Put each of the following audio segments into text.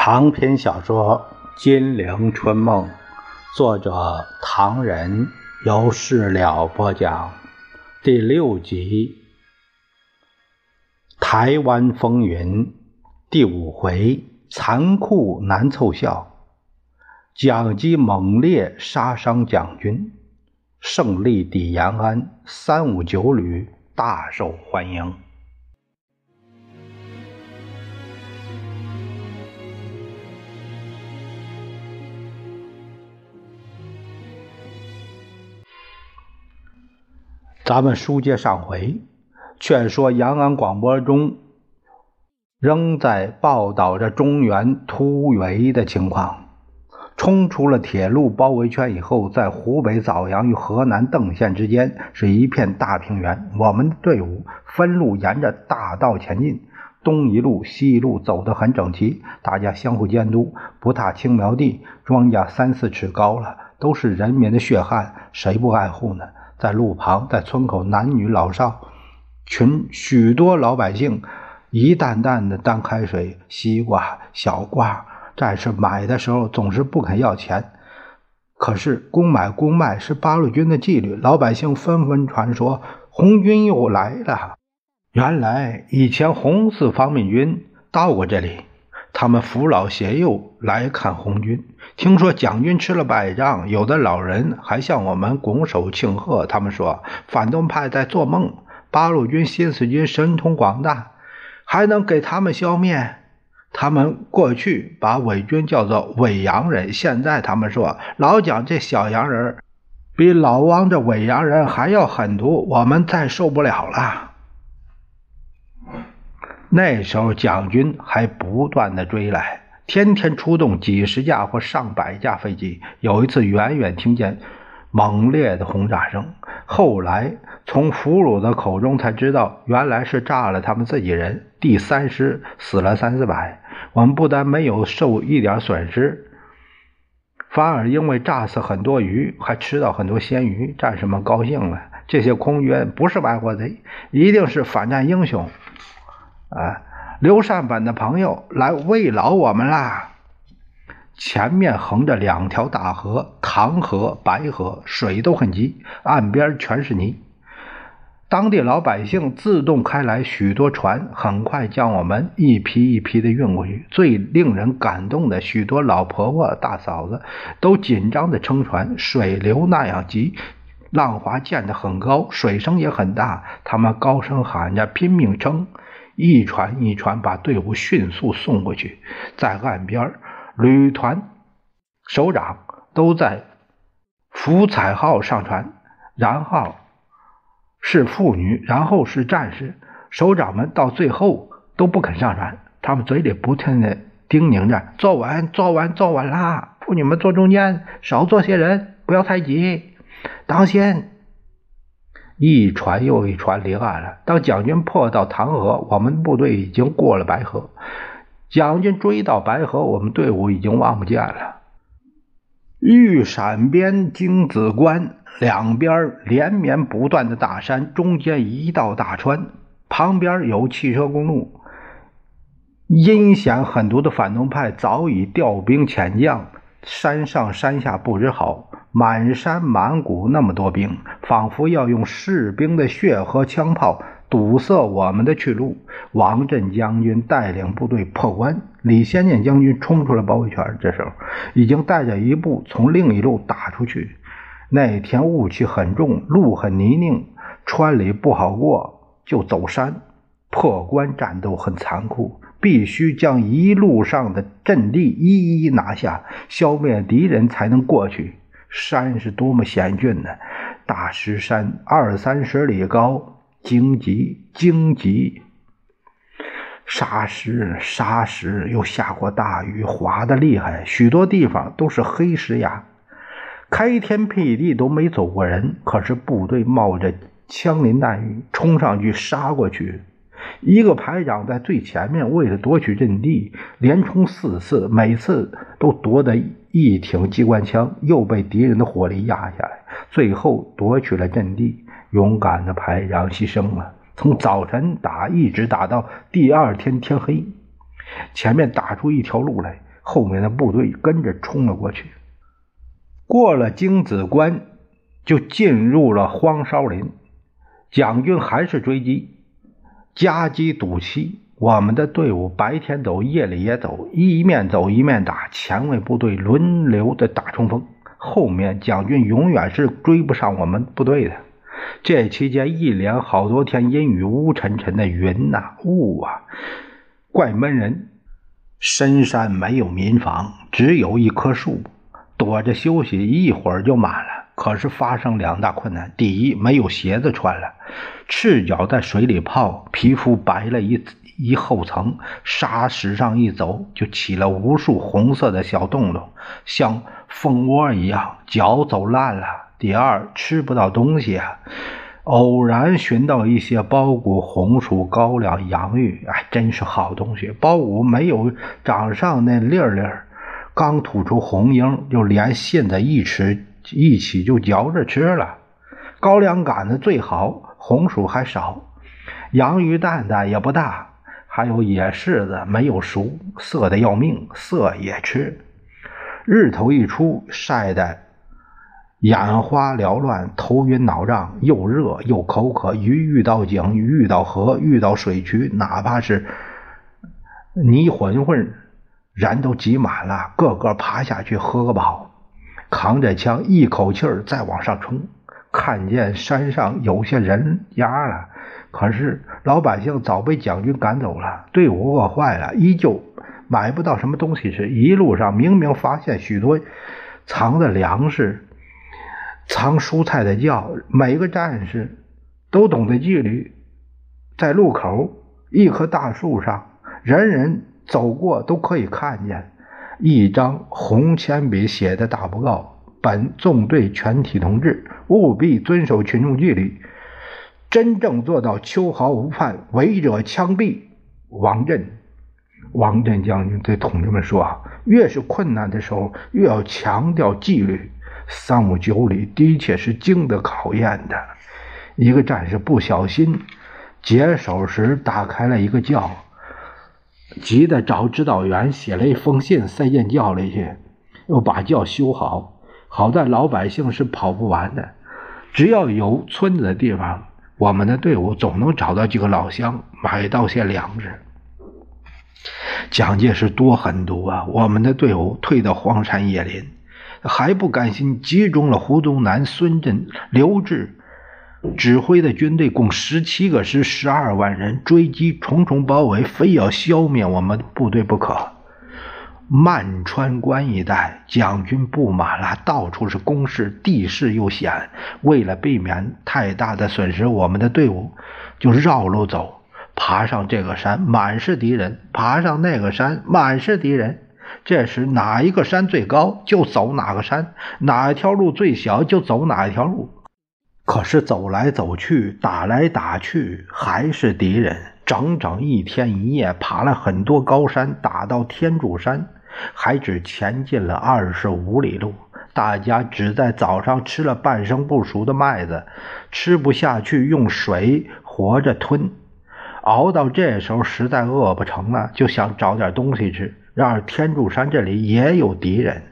长篇小说《金陵春梦》，作者唐人，由事了播讲，第六集《台湾风云》第五回：残酷难凑效，蒋机猛烈杀伤蒋军，胜利抵延安，三五九旅大受欢迎。咱们书接上回，劝说延安广播中仍在报道着中原突围的情况。冲出了铁路包围圈以后，在湖北枣阳与河南邓县之间是一片大平原。我们的队伍分路沿着大道前进，东一路西一路走得很整齐，大家相互监督，不踏青苗地。庄稼三四尺高了，都是人民的血汗，谁不爱护呢？在路旁，在村口，男女老少群许多老百姓一担担的担开水、西瓜、小瓜。战士买的时候总是不肯要钱，可是公买公卖是八路军的纪律。老百姓纷纷传说红军又来了。原来以前红四方面军到过这里。他们扶老携幼来看红军，听说蒋军吃了败仗，有的老人还向我们拱手庆贺。他们说反动派在做梦，八路军新四军神通广大，还能给他们消灭。他们过去把伪军叫做伪洋人，现在他们说老蒋这小洋人比老汪这伪洋人还要狠毒，我们再受不了了。那时候，蒋军还不断的追来，天天出动几十架或上百架飞机。有一次，远远听见猛烈的轰炸声，后来从俘虏的口中才知道，原来是炸了他们自己人。第三师死了三四百，我们不但没有受一点损失，反而因为炸死很多鱼，还吃到很多鲜鱼，战士们高兴了。这些空军不是外国贼，一定是反战英雄。啊，刘善本的朋友来慰劳我们啦！前面横着两条大河，唐河、白河，水都很急，岸边全是泥。当地老百姓自动开来许多船，很快将我们一批一批的运过去。最令人感动的，许多老婆婆、大嫂子都紧张的撑船，水流那样急，浪花溅得很高，水声也很大，他们高声喊着，拼命撑。一船一船把队伍迅速送过去，在岸边，旅团首长都在福彩号上船，然后是妇女，然后是战士。首长们到最后都不肯上船，他们嘴里不停的叮咛着：“坐稳，坐稳，坐稳啦！妇女们坐中间，少坐些人，不要太挤，当心。”一船又一船离岸了。当蒋军破到唐河，我们部队已经过了白河。蒋军追到白河，我们队伍已经望不见了。玉闪边、京子关两边连绵不断的大山，中间一道大川，旁边有汽车公路。阴险狠毒的反动派早已调兵遣将，山上山下布置好。满山满谷那么多兵，仿佛要用士兵的血和枪炮堵塞我们的去路。王震将军带领部队破关，李先念将军冲出了包围圈。这时候已经带着一部从另一路打出去。那天雾气很重，路很泥泞，川里不好过，就走山。破关战斗很残酷，必须将一路上的阵地一一拿下，消灭敌人，才能过去。山是多么险峻呢！大石山二三十里高，荆棘荆棘，沙石沙石，又下过大雨，滑的厉害，许多地方都是黑石崖，开天辟地都没走过人，可是部队冒着枪林弹雨冲上去杀过去。一个排长在最前面，为了夺取阵地，连冲四次，每次都夺得一挺机关枪，又被敌人的火力压下来，最后夺取了阵地。勇敢的排长牺牲了，从早晨打一直打到第二天天黑，前面打出一条路来，后面的部队跟着冲了过去。过了京子关，就进入了荒烧林。蒋军还是追击，夹击堵期。我们的队伍白天走，夜里也走，一面走一面打，前卫部队轮流的打冲锋。后面蒋军永远是追不上我们部队的。这期间一连好多天阴雨乌沉沉的云呐雾啊，怪闷人。深山没有民房，只有一棵树。躲着休息，一会儿就满了。可是发生两大困难：第一，没有鞋子穿了，赤脚在水里泡，皮肤白了一一厚层；沙石上一走，就起了无数红色的小洞洞，像蜂窝一样，脚走烂了。第二，吃不到东西啊。偶然寻到一些苞谷、红薯、高粱、洋芋，哎，真是好东西。苞谷没有长上那粒粒儿。刚吐出红缨，就连信子一吃一起就嚼着吃了。高粱杆子最好，红薯还少，洋芋蛋蛋也不大，还有野柿子没有熟，涩的要命，涩也吃。日头一出，晒得眼花缭乱，头晕脑胀，又热又口渴。鱼遇到井，遇到河，遇到水渠，哪怕是泥混混。人都挤满了，个个爬下去喝个饱，扛着枪一口气儿再往上冲。看见山上有些人家了，可是老百姓早被蒋军赶走了，队伍饿坏了，依旧买不到什么东西吃。一路上明明发现许多藏的粮食、藏蔬菜的窖，每个战士都懂得纪律，在路口一棵大树上，人人。走过都可以看见一张红铅笔写的大报告：本纵队全体同志务必遵守群众纪律，真正做到秋毫无犯，违者枪毙。王震，王震将军对同志们说：“啊，越是困难的时候，越要强调纪律。三五九里的确是经得考验的。一个战士不小心解手时打开了一个窖。”急得找指导员写了一封信，塞进窖里去，又把窖修好。好在老百姓是跑不完的，只要有村子的地方，我们的队伍总能找到几个老乡，买到些粮食。蒋介石多狠毒啊！我们的队伍退到荒山野林，还不甘心，集中了胡宗南、孙震、刘志。指挥的军队共十七个师，十二万人，追击重重包围，非要消灭我们部队不可。漫川关一带，蒋军布满了，到处是工事，地势又险。为了避免太大的损失，我们的队伍就绕路走，爬上这个山，满是敌人；爬上那个山，满是敌人。这时哪一个山最高，就走哪个山；哪一条路最小，就走哪一条路。可是走来走去，打来打去，还是敌人。整整一天一夜，爬了很多高山，打到天柱山，还只前进了二十五里路。大家只在早上吃了半生不熟的麦子，吃不下去，用水活着吞。熬到这时候，实在饿不成了，就想找点东西吃。然而天柱山这里也有敌人，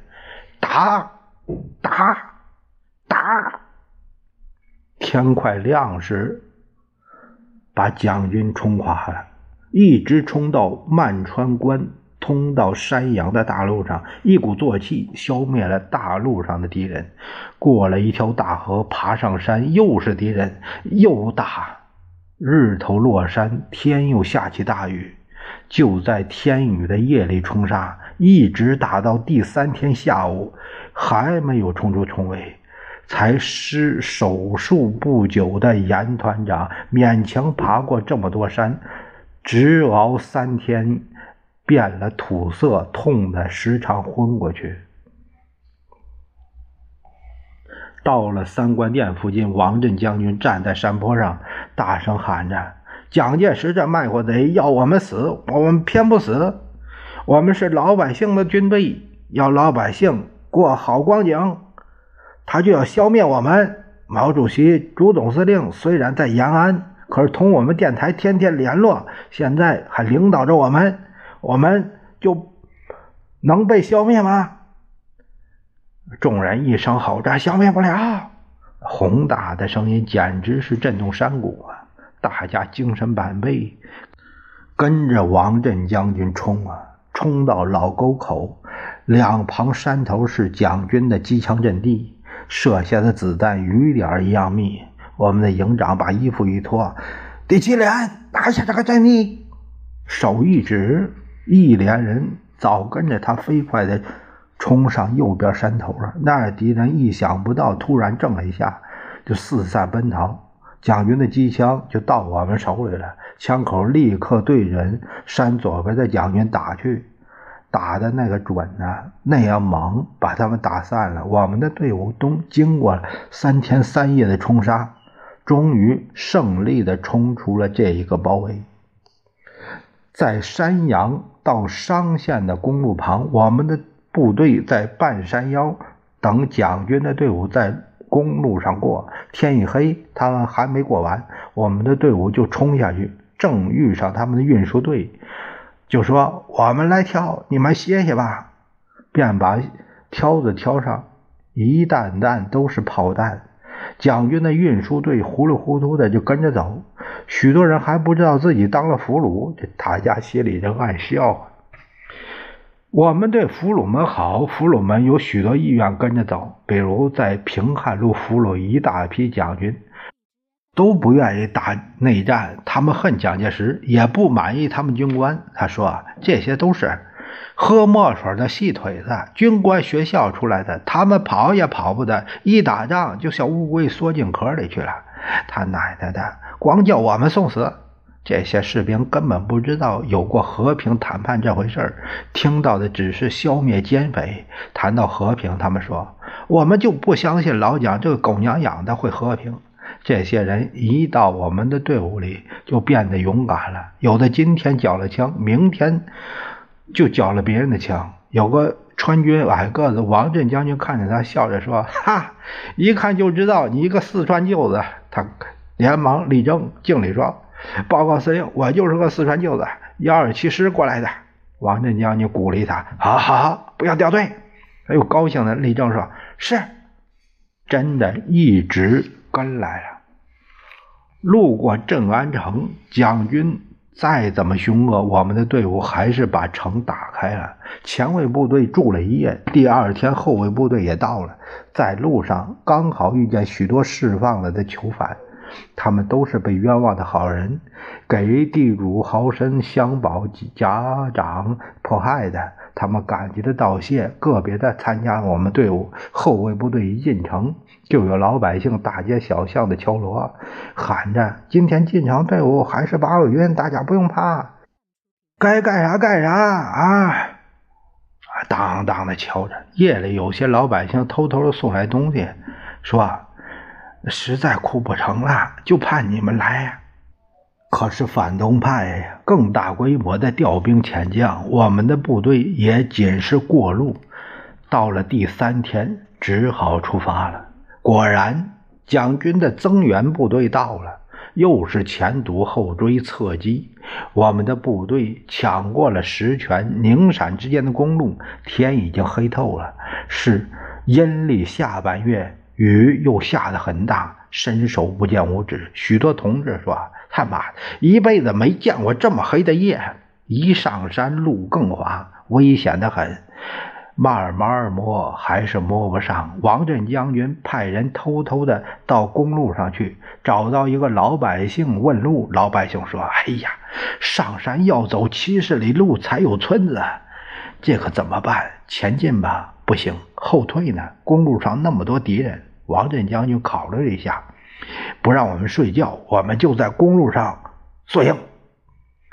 打，打，打。天快亮时，把蒋军冲垮了，一直冲到漫川关冲到山阳的大路上，一鼓作气消灭了大路上的敌人。过了一条大河，爬上山，又是敌人，又打。日头落山，天又下起大雨。就在天雨的夜里冲杀，一直打到第三天下午，还没有冲出重围。才失手术不久的严团长勉强爬过这么多山，直熬三天，变了土色，痛得时常昏过去。到了三官殿附近，王震将军站在山坡上，大声喊着：“蒋介石这卖国贼要我们死，我们偏不死。我们是老百姓的军队，要老百姓过好光景。”他就要消灭我们。毛主席、朱总司令虽然在延安，可是同我们电台天天联络，现在还领导着我们。我们就能被消灭吗？众人一声吼着：“消灭不了！”宏大的声音简直是震动山谷啊！大家精神百倍，跟着王震将军冲啊！冲到老沟口，两旁山头是蒋军的机枪阵地，射下的子弹雨点一样密。我们的营长把衣服一脱：“第七连，拿下这个阵地！”手一指，一连人早跟着他飞快的冲上右边山头了。那敌人意想不到，突然怔了一下，就四散奔逃。蒋军的机枪就到我们手里了，枪口立刻对准山左边的蒋军打去，打的那个准呐，那样猛，把他们打散了。我们的队伍都经过三天三夜的冲杀。终于胜利地冲出了这一个包围，在山阳到商县的公路旁，我们的部队在半山腰等蒋军的队伍在公路上过。天一黑，他们还没过完，我们的队伍就冲下去，正遇上他们的运输队，就说：“我们来挑，你们歇歇吧。”便把挑子挑上，一担担都是炮弹。蒋军的运输队糊里糊涂的就跟着走，许多人还不知道自己当了俘虏，这大家心里就暗笑。我们对俘虏们好，俘虏们有许多意愿跟着走，比如在平汉路俘虏一大批蒋军，都不愿意打内战，他们恨蒋介石，也不满意他们军官。他说这些都是。喝墨水的细腿子，军官学校出来的，他们跑也跑不得，一打仗就像乌龟缩进壳里去了。他奶奶的，光叫我们送死！这些士兵根本不知道有过和平谈判这回事儿，听到的只是消灭奸匪。谈到和平，他们说我们就不相信老蒋这个狗娘养的会和平。这些人一到我们的队伍里，就变得勇敢了，有的今天缴了枪，明天。就缴了别人的枪。有个川军矮个子王震将军看着他，笑着说：“哈，一看就知道你一个四川舅子。”他连忙立正敬礼说：“报告司令，我就是个四川舅子，幺二七师过来的。”王震将军鼓励他：“好好好，不要掉队。”他又高兴的立正说：“是，真的，一直跟来了。”路过镇安城，蒋军。再怎么凶恶，我们的队伍还是把城打开了。前卫部队住了一夜，第二天后卫部队也到了。在路上刚好遇见许多释放了的囚犯，他们都是被冤枉的好人，给地主豪绅乡保家长迫害的。他们感激的道谢，个别的参加我们队伍。后卫部队一进城，就有老百姓大街小巷的敲锣，喊着：“今天进城队伍还是八路军，大家不用怕，该干啥干啥啊！”当当的敲着。夜里有些老百姓偷偷的送来东西，说：“实在哭不成了，就盼你们来。”可是反动派更大规模的调兵遣将，我们的部队也仅是过路。到了第三天，只好出发了。果然，蒋军的增援部队到了，又是前堵后追侧击，我们的部队抢过了石泉、宁陕之间的公路。天已经黑透了，是阴历下半月，雨又下得很大，伸手不见五指。许多同志说。他妈的，一辈子没见过这么黑的夜！一上山路更滑，危险的很。慢慢摸还是摸不上。王震将军派人偷偷的到公路上去，找到一个老百姓问路。老百姓说：“哎呀，上山要走七十里路才有村子，这可怎么办？前进吧，不行；后退呢？公路上那么多敌人。”王震将军考虑了一下。不让我们睡觉，我们就在公路上宿营。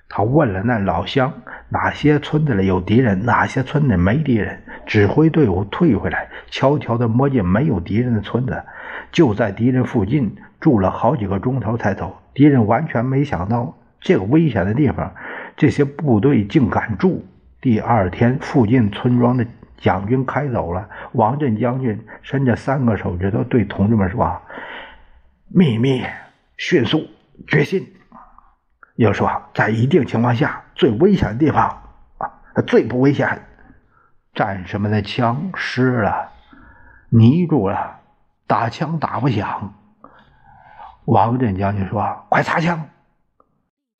他问了那老乡，哪些村子里有敌人，哪些村子没敌人，指挥队伍退回来，悄悄地摸进没有敌人的村子，就在敌人附近住了好几个钟头才走。敌人完全没想到这个危险的地方，这些部队竟敢住。第二天，附近村庄的蒋军开走了。王震将军伸着三个手指头对同志们说。秘密、迅速、决心。又说，在一定情况下，最危险的地方啊，最不危险。战士们的枪湿了，泥住了，打枪打不响。王震将军说：“快擦枪！”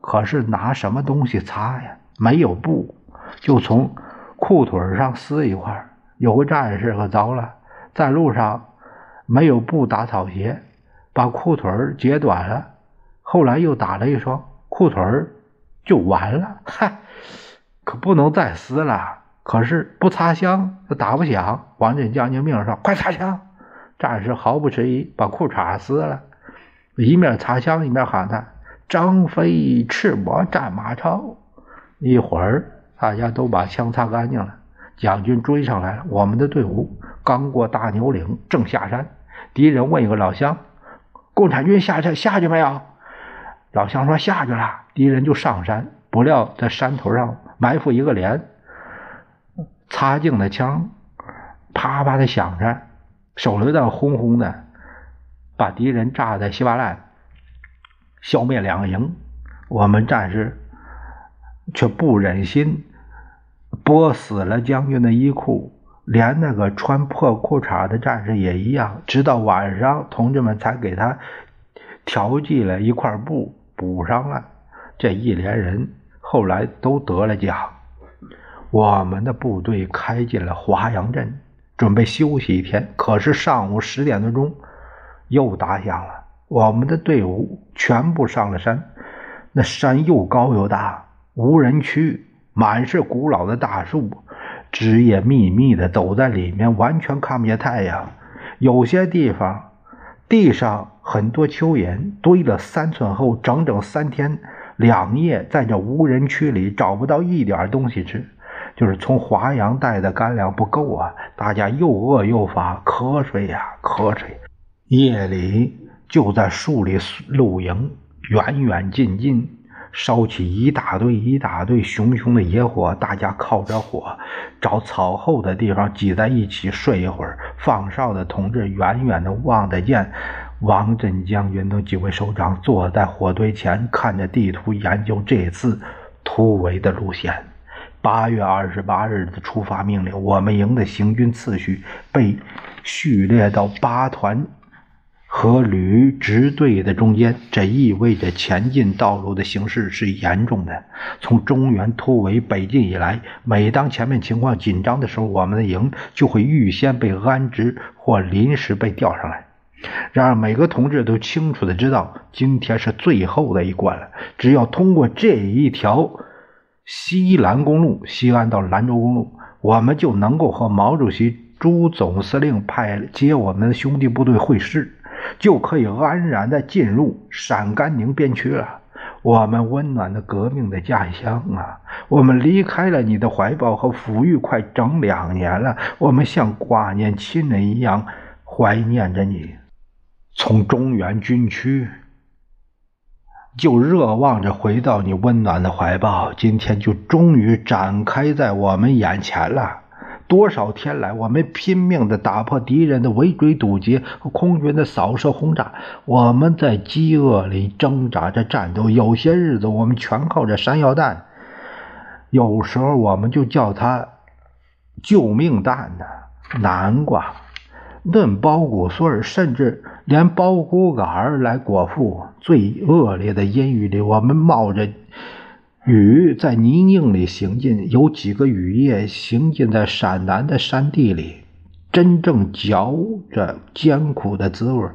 可是拿什么东西擦呀？没有布，就从裤腿上撕一块。有个战士可糟了，在路上没有布打草鞋，把裤腿截短了。后来又打了一双裤腿就完了。嗨，可不能再撕了。可是不擦枪就，打不响。王震将军命令说：“快擦枪！”战士毫不迟疑，把裤衩撕了，一面擦枪一面喊他：“张飞赤膊战马超。”一会儿，大家都把枪擦干净了。蒋军追上来了。我们的队伍刚过大牛岭，正下山，敌人问一个老乡：“共产军下去下去没有？”老乡说：“下去了。”敌人就上山，不料在山头上埋伏一个连。擦净的枪，啪啪的响着，手榴弹轰轰的，把敌人炸得稀巴烂，消灭两个营。我们战士却不忍心剥死了将军的衣裤，连那个穿破裤衩的战士也一样。直到晚上，同志们才给他调剂了一块布补上了。这一连人后来都得了奖。我们的部队开进了华阳镇，准备休息一天。可是上午十点多钟，又打响了。我们的队伍全部上了山。那山又高又大，无人区，满是古老的大树，枝叶密密的，走在里面完全看不见太阳。有些地方地上很多蚯蚓，堆了三寸厚，整整三天两夜，在这无人区里找不到一点东西吃。就是从华阳带的干粮不够啊，大家又饿又乏，瞌睡呀瞌睡。夜里就在树里露营，远远近近烧起一大堆一大堆熊熊的野火，大家靠着火，找草厚的地方挤在一起睡一会儿。放哨的同志远远的望得见王震将军等几位首长坐在火堆前，看着地图研究这次突围的路线。八月二十八日的出发命令，我们营的行军次序被序列到八团和旅直队的中间，这意味着前进道路的形势是严重的。从中原突围北进以来，每当前面情况紧张的时候，我们的营就会预先被安置或临时被调上来。然而，每个同志都清楚的知道，今天是最后的一关了，只要通过这一条。西兰公路，西安到兰州公路，我们就能够和毛主席、朱总司令派接我们的兄弟部队会师，就可以安然的进入陕甘宁边区了。我们温暖的革命的家乡啊！我们离开了你的怀抱和抚育快整两年了，我们像挂念亲人一样怀念着你。从中原军区。就热望着回到你温暖的怀抱，今天就终于展开在我们眼前了。多少天来，我们拼命地打破敌人的围追堵截和空军的扫射轰炸，我们在饥饿里挣扎着战斗。有些日子，我们全靠着山药弹，有时候我们就叫它“救命弹”呢。南瓜。嫩苞谷穗甚至连苞谷杆来果腹。最恶劣的阴雨里，我们冒着雨在泥泞里行进，有几个雨夜行进在陕南的山地里，真正嚼着艰苦的滋味。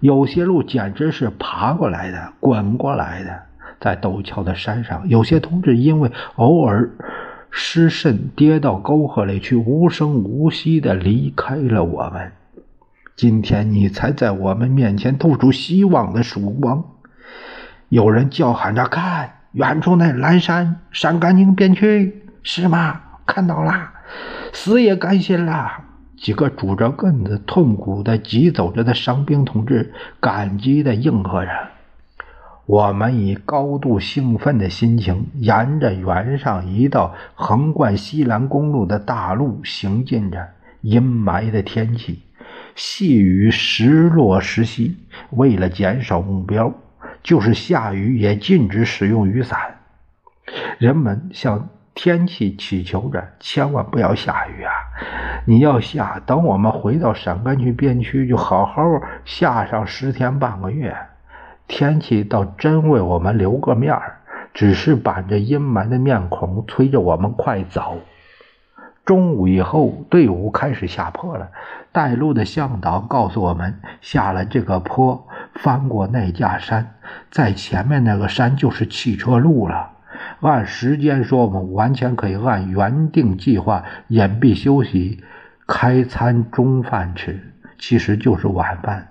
有些路简直是爬过来的，滚过来的。在陡峭的山上，有些同志因为偶尔失慎，跌到沟壑里去，无声无息地离开了我们。今天你才在我们面前透出希望的曙光。有人叫喊着：“看，远处那蓝山，陕甘宁边去，是吗？看到了，死也甘心了。”几个拄着棍子、痛苦的疾走着的伤兵同志，感激的应和着。我们以高度兴奋的心情，沿着原上一道横贯西兰公路的大路行进着。阴霾的天气。细雨时落时息，为了减少目标，就是下雨也禁止使用雨伞。人们向天气祈求着，千万不要下雨啊！你要下，等我们回到陕甘区边区，就好好下上十天半个月。天气倒真为我们留个面儿，只是板着阴霾的面孔，催着我们快走。中午以后，队伍开始下坡了。带路的向导告诉我们，下了这个坡，翻过那架山，在前面那个山就是汽车路了。按时间说，我们完全可以按原定计划隐蔽休息，开餐中饭吃，其实就是晚饭。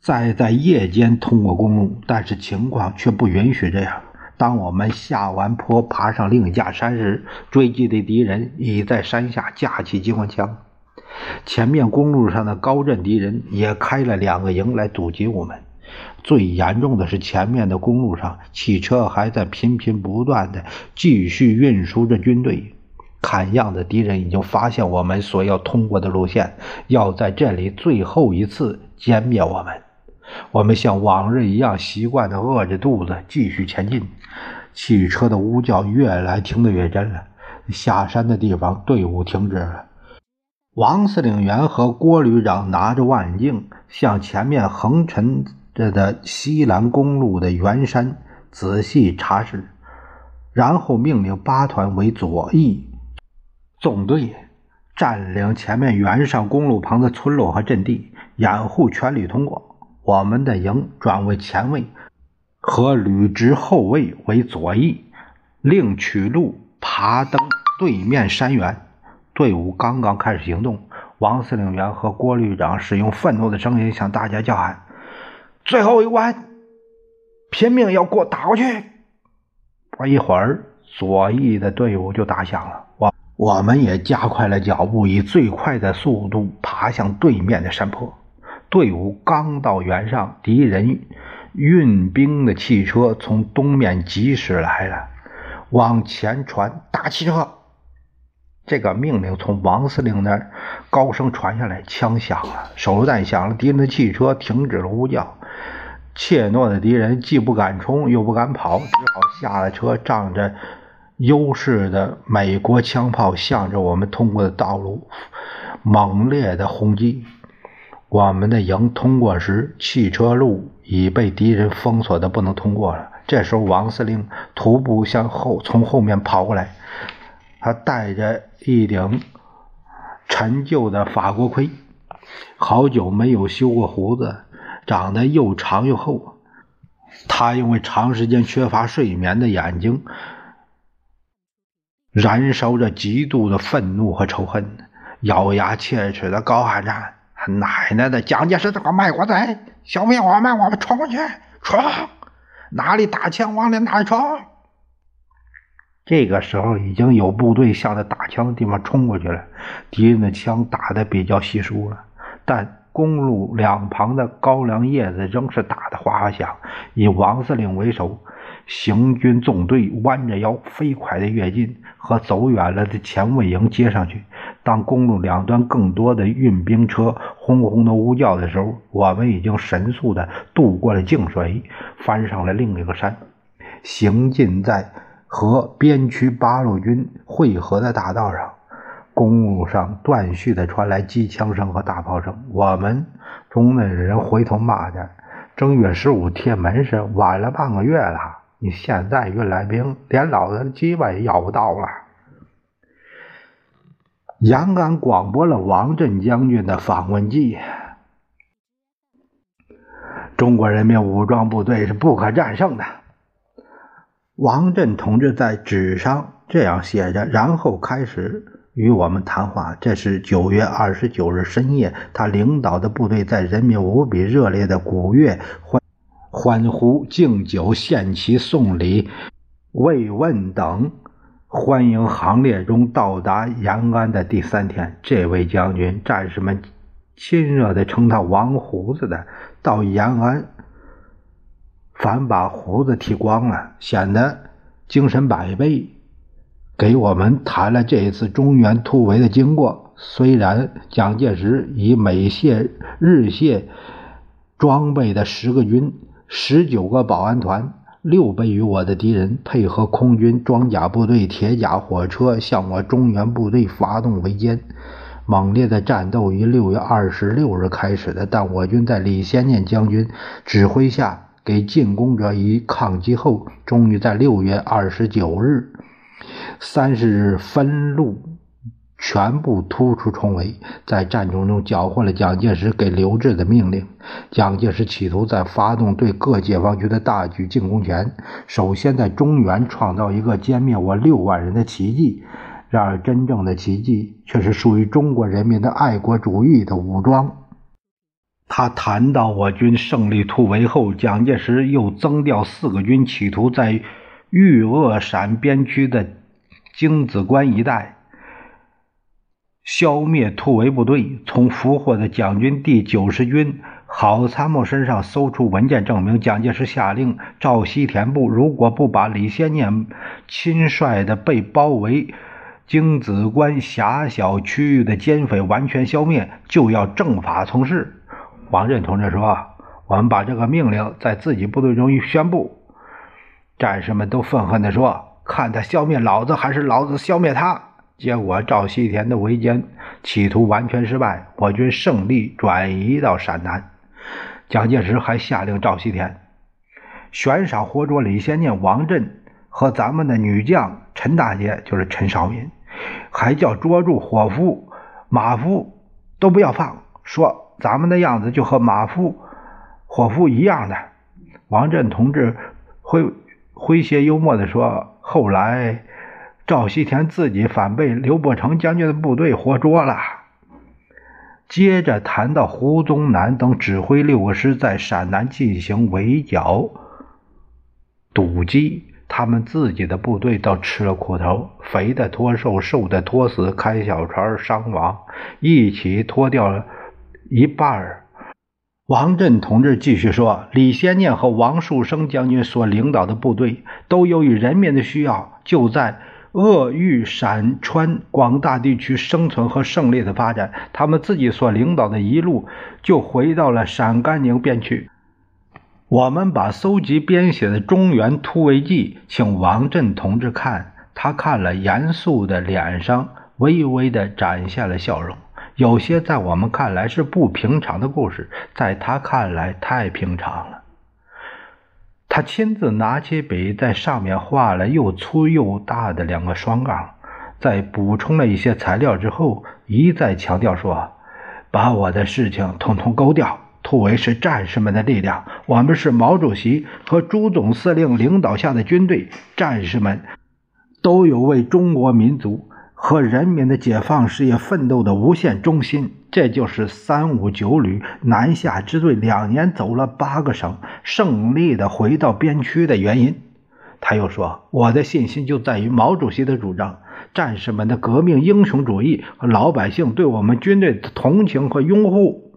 再在夜间通过公路，但是情况却不允许这样。当我们下完坡，爬上另一架山时，追击的敌人已在山下架起机关枪。前面公路上的高阵敌人也开了两个营来阻击我们。最严重的是，前面的公路上汽车还在频频不断的继续运输着军队。看样子，敌人已经发现我们所要通过的路线，要在这里最后一次歼灭我们。我们像往日一样习惯的饿着肚子继续前进。汽车的呜叫越来听得越真了。下山的地方，队伍停止了。王司令员和郭旅长拿着望远镜，向前面横陈着的西兰公路的圆山仔细查视，然后命令八团为左翼纵队占领前面圆上公路旁的村落和阵地，掩护全旅通过。我们的营转为前卫，和旅直后卫为左翼，另取路爬登对面山原。队伍刚刚开始行动，王司令员和郭旅长使用愤怒的声音向大家叫喊：“最后一关，拼命要过打过去！”不一会儿，左翼的队伍就打响了。我我们也加快了脚步，以最快的速度爬向对面的山坡。队伍刚到原上，敌人运兵的汽车从东面疾驶来了，往前传，大汽车！这个命令从王司令那儿高声传下来，枪响了，手榴弹响了，敌人的汽车停止了呼叫。怯懦的敌人既不敢冲，又不敢跑，只好下了车，仗着优势的美国枪炮，向着我们通过的道路猛烈的轰击。我们的营通过时，汽车路已被敌人封锁的不能通过了。这时候，王司令徒步向后从后面跑过来，他戴着一顶陈旧的法国盔，好久没有修过胡子，长得又长又厚。他因为长时间缺乏睡眠的眼睛，燃烧着极度的愤怒和仇恨，咬牙切齿的高喊着。奶奶的，蒋介石这个卖国贼！消灭我们，我们冲过去，冲！哪里打枪往里哪里冲！这个时候已经有部队向着打枪的地方冲过去了，敌人的枪打得比较稀疏了，但公路两旁的高粱叶子仍是打得哗哗响。以王司令为首，行军纵队弯着腰飞快地跃进，和走远了的前卫营接上去。当公路两端更多的运兵车轰轰的呜叫的时候，我们已经神速的渡过了泾水，翻上了另一个山，行进在和边区八路军汇合的大道上。公路上断续的传来机枪声和大炮声。我们中的人回头骂着：“正月十五贴门神晚了半个月了，你现在运来兵，连老子的鸡巴也要不到了。”延安广播了王震将军的访问记：中国人民武装部队是不可战胜的。王震同志在纸上这样写着，然后开始与我们谈话。这是九月二十九日深夜，他领导的部队在人民无比热烈的鼓乐欢欢呼、敬酒、献旗、送礼、慰问等。欢迎行列中到达延安的第三天，这位将军，战士们亲热地称他“王胡子”的，到延安反把胡子剃光了，显得精神百倍，给我们谈了这一次中原突围的经过。虽然蒋介石以美械、日械装备的十个军、十九个保安团。六倍于我的敌人，配合空军装甲部队、铁甲火车，向我中原部队发动围歼。猛烈的战斗于六月二十六日开始的，但我军在李先念将军指挥下，给进攻者以抗击后，终于在六月二十九日、三十日分路。全部突出重围，在战争中缴获了蒋介石给刘志的命令。蒋介石企图在发动对各解放军的大举进攻前，首先在中原创造一个歼灭我六万人的奇迹。然而，真正的奇迹却是属于中国人民的爱国主义的武装。他谈到我军胜利突围后，蒋介石又增调四个军，企图在豫鄂陕边区的京子关一带。消灭突围部队，从俘获的蒋军第九十军郝参谋身上搜出文件，证明蒋介石下令赵西田部，如果不把李先念亲率的被包围京子关狭小区域的奸匪完全消灭，就要正法从事。王震同志说：“我们把这个命令在自己部队中宣布，战士们都愤恨地说：‘看他消灭老子，还是老子消灭他。’”结果赵西田的围歼企图完全失败，我军胜利转移到陕南。蒋介石还下令赵西田悬赏活捉李先念、王震和咱们的女将陈大姐，就是陈少敏，还叫捉住伙夫马夫都不要放，说咱们的样子就和马夫伙夫一样的。王震同志诙诙谐幽默地说：“后来。”赵西田自己反被刘伯承将军的部队活捉了。接着谈到胡宗南等指挥六个师在陕南进行围剿堵击，他们自己的部队倒吃了苦头，肥的拖瘦，瘦的拖死，开小船伤亡，一起脱掉了一半儿王震同志继续说：“李先念和王树声将军所领导的部队，都由于人民的需要，就在。”鄂豫陕川广大地区生存和胜利的发展，他们自己所领导的一路就回到了陕甘宁边区。我们把搜集编写的《中原突围记》请王震同志看，他看了，严肃的脸上微微的展现了笑容。有些在我们看来是不平常的故事，在他看来太平常了。他亲自拿起笔，在上面画了又粗又大的两个双杠，在补充了一些材料之后，一再强调说：“把我的事情统统勾掉。突围是战士们的力量，我们是毛主席和朱总司令领导下的军队，战士们都有为中国民族。”和人民的解放事业奋斗的无限忠心，这就是三五九旅南下支队两年走了八个省，胜利的回到边区的原因。他又说：“我的信心就在于毛主席的主张，战士们的革命英雄主义和老百姓对我们军队的同情和拥护。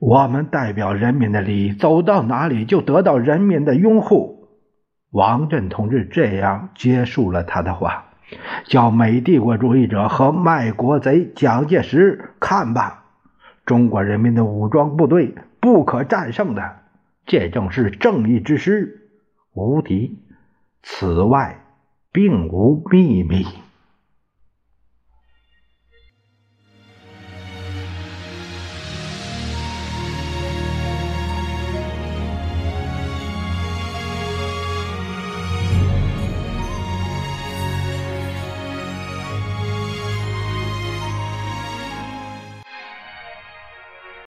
我们代表人民的利益，走到哪里就得到人民的拥护。”王震同志这样结束了他的话。叫美帝国主义者和卖国贼蒋介石看吧，中国人民的武装部队不可战胜的，这正是正义之师，无敌。此外，并无秘密。